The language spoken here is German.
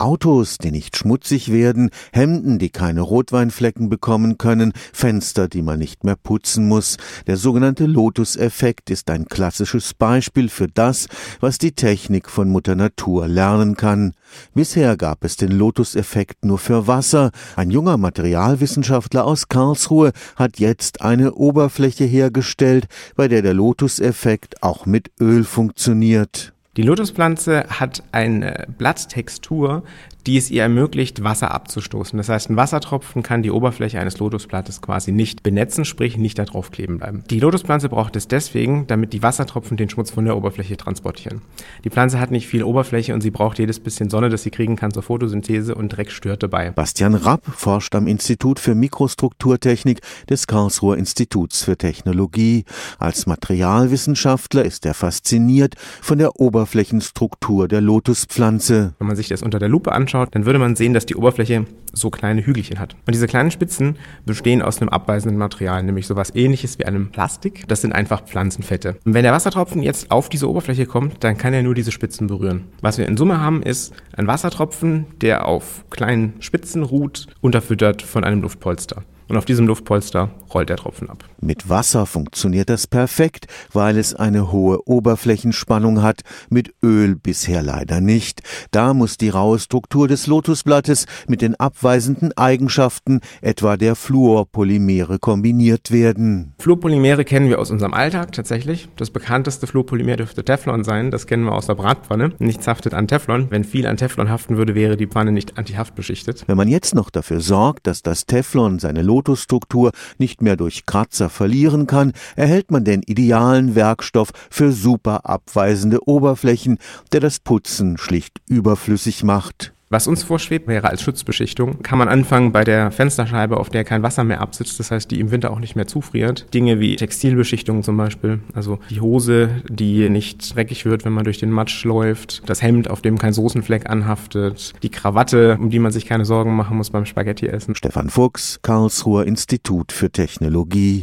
Autos, die nicht schmutzig werden, Hemden, die keine Rotweinflecken bekommen können, Fenster, die man nicht mehr putzen muss. Der sogenannte Lotus-Effekt ist ein klassisches Beispiel für das, was die Technik von Mutter Natur lernen kann. Bisher gab es den Lotus-Effekt nur für Wasser. Ein junger Materialwissenschaftler aus Karlsruhe hat jetzt eine Oberfläche hergestellt, bei der der Lotus-Effekt auch mit Öl funktioniert. Die Lotuspflanze hat eine Blatttextur, die es ihr ermöglicht, Wasser abzustoßen. Das heißt, ein Wassertropfen kann die Oberfläche eines Lotusblattes quasi nicht benetzen, sprich nicht da drauf kleben bleiben. Die Lotuspflanze braucht es deswegen, damit die Wassertropfen den Schmutz von der Oberfläche transportieren. Die Pflanze hat nicht viel Oberfläche und sie braucht jedes bisschen Sonne, das sie kriegen kann zur Photosynthese und Dreck stört dabei. Bastian Rapp forscht am Institut für Mikrostrukturtechnik des Karlsruher Instituts für Technologie. Als Materialwissenschaftler ist er fasziniert von der Oberflächenstruktur der Lotuspflanze. Wenn man sich das unter der Lupe anschaut, dann würde man sehen, dass die Oberfläche so kleine Hügelchen hat. Und diese kleinen Spitzen bestehen aus einem abweisenden Material, nämlich sowas ähnliches wie einem Plastik. Das sind einfach Pflanzenfette. Und wenn der Wassertropfen jetzt auf diese Oberfläche kommt, dann kann er nur diese Spitzen berühren. Was wir in Summe haben, ist ein Wassertropfen, der auf kleinen Spitzen ruht, unterfüttert von einem Luftpolster und auf diesem Luftpolster rollt der Tropfen ab. Mit Wasser funktioniert das perfekt, weil es eine hohe Oberflächenspannung hat, mit Öl bisher leider nicht. Da muss die raue Struktur des Lotusblattes mit den abweisenden Eigenschaften etwa der Fluorpolymere kombiniert werden. Fluorpolymere kennen wir aus unserem Alltag tatsächlich. Das bekannteste Fluorpolymer dürfte Teflon sein, das kennen wir aus der Bratpfanne. Nichts haftet an Teflon. Wenn viel an Teflon haften würde, wäre die Pfanne nicht antihaftbeschichtet. Wenn man jetzt noch dafür sorgt, dass das Teflon seine Lotusstruktur nicht mehr durch Kratzer verlieren kann, erhält man den idealen Werkstoff für super abweisende Oberflächen, der das Putzen schlicht überflüssig macht. Was uns vorschwebt, wäre als Schutzbeschichtung, kann man anfangen bei der Fensterscheibe, auf der kein Wasser mehr absitzt, das heißt, die im Winter auch nicht mehr zufriert. Dinge wie Textilbeschichtung zum Beispiel, also die Hose, die nicht dreckig wird, wenn man durch den Matsch läuft, das Hemd, auf dem kein Soßenfleck anhaftet, die Krawatte, um die man sich keine Sorgen machen muss beim Spaghetti essen. Stefan Fuchs, Karlsruher Institut für Technologie.